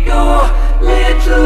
go, little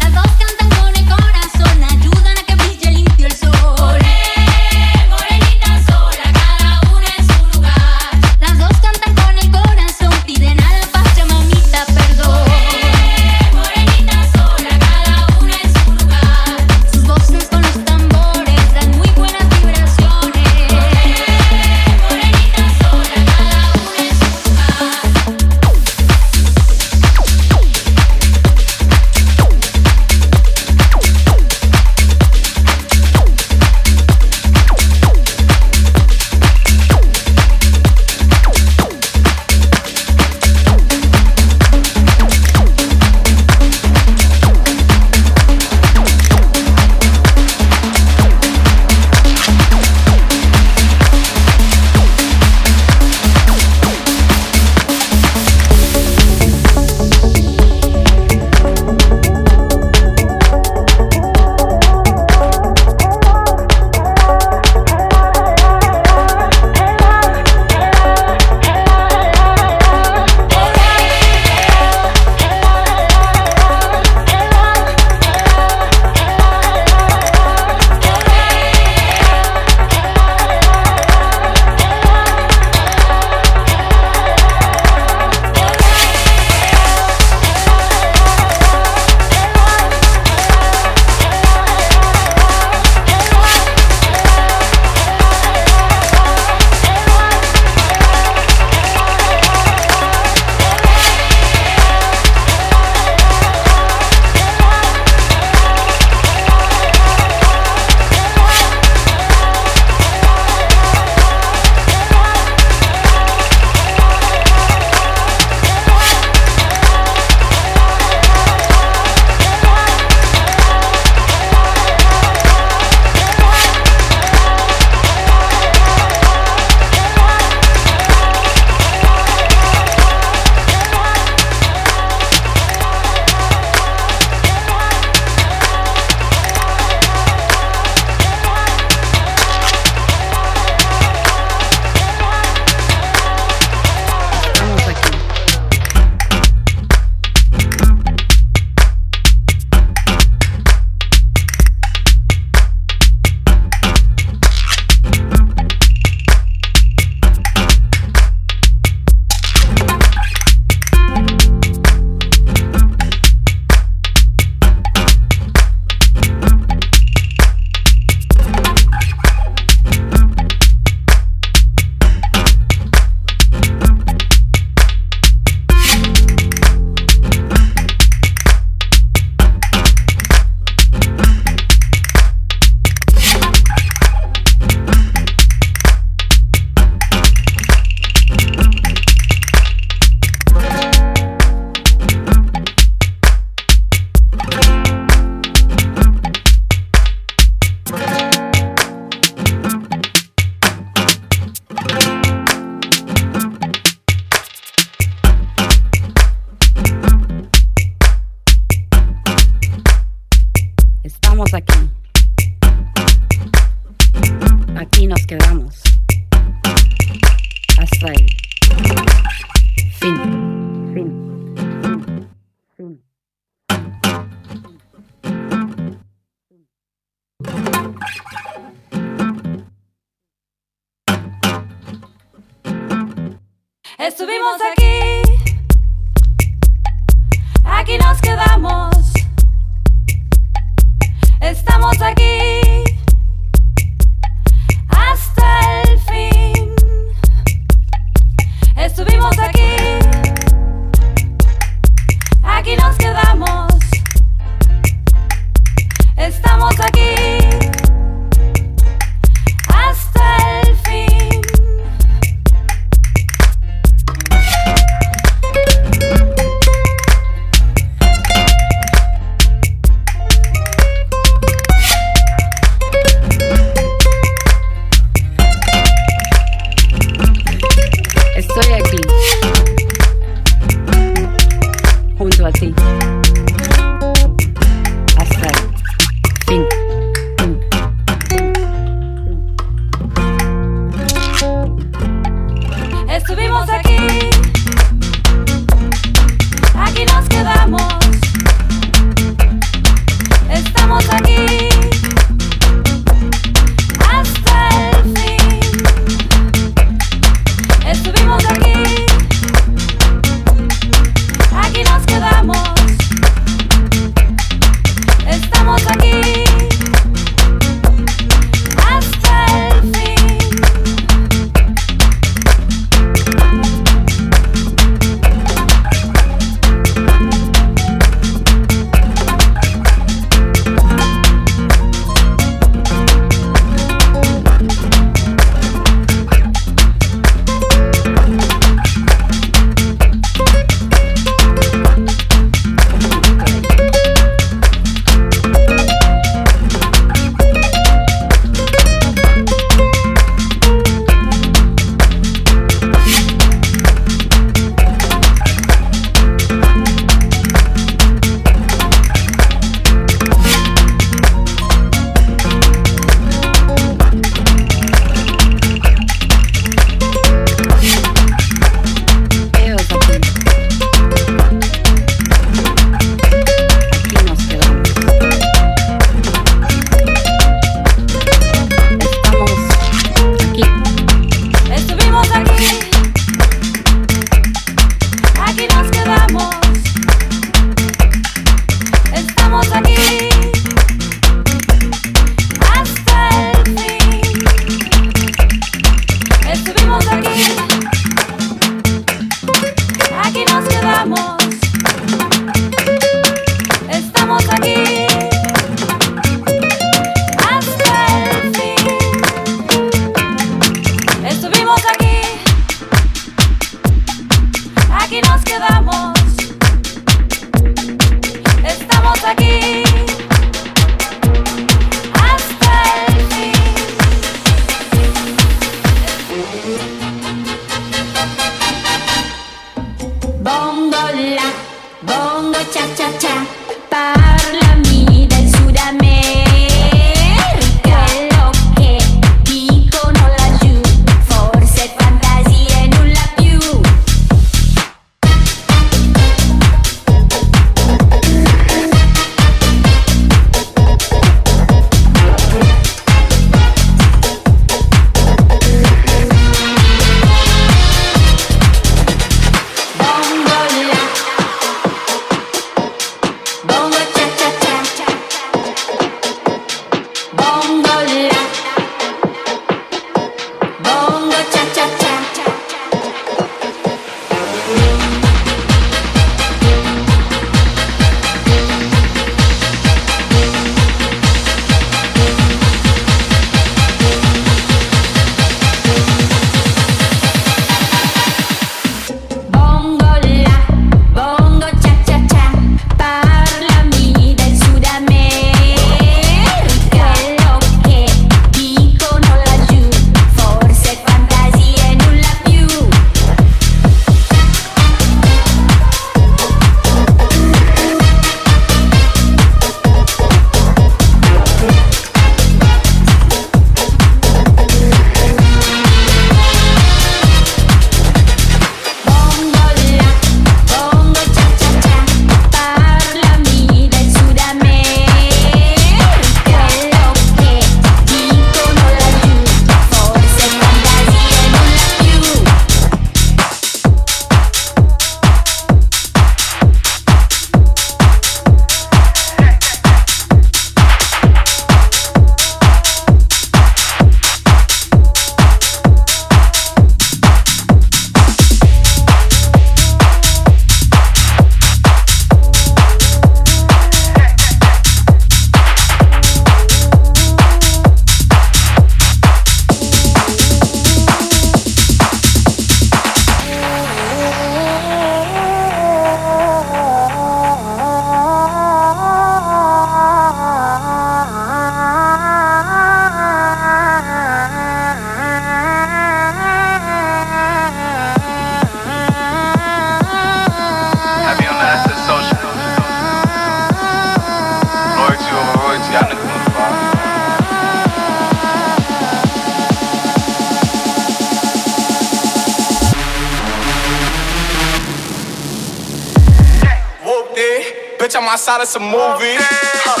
my side of some movies. Huh.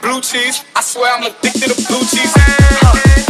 Blue cheese, I swear I'm addicted to blue cheese. Huh.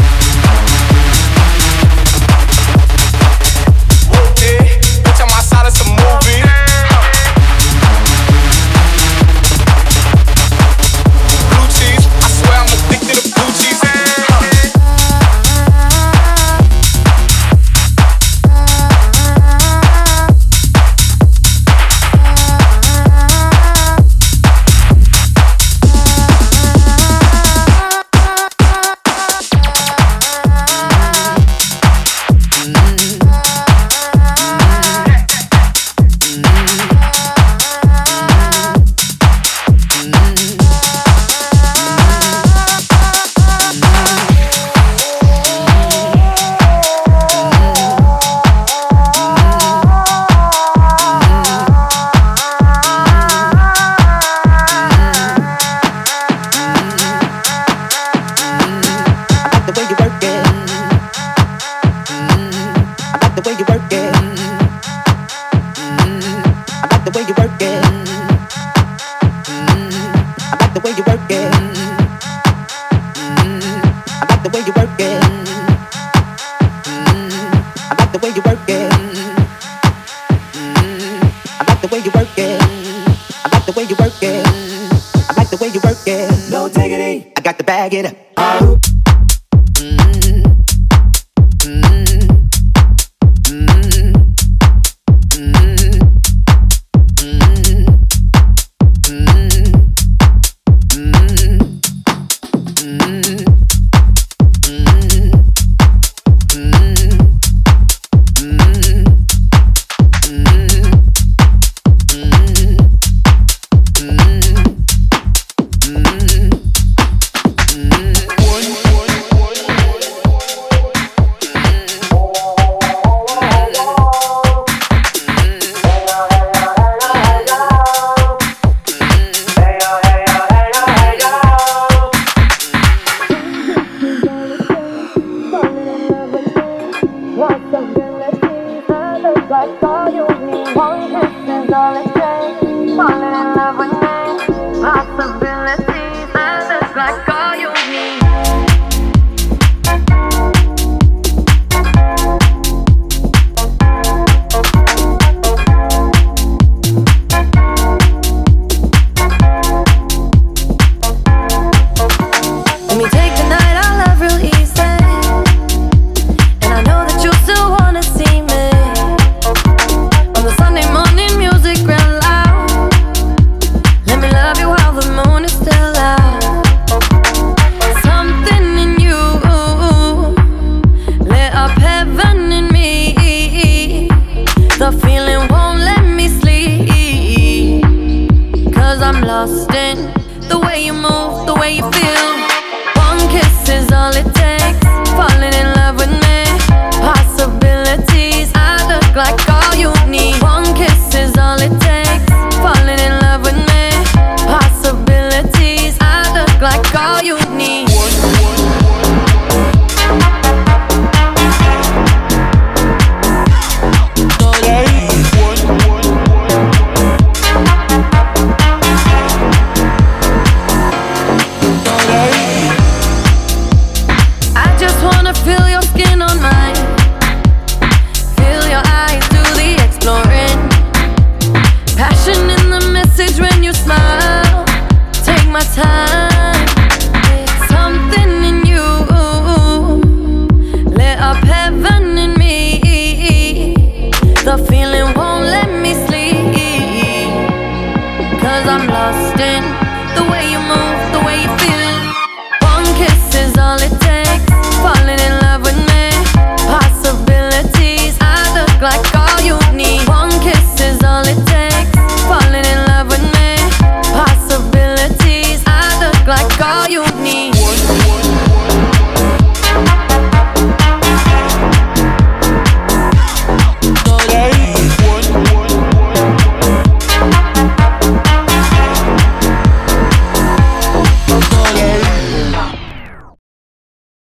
get up.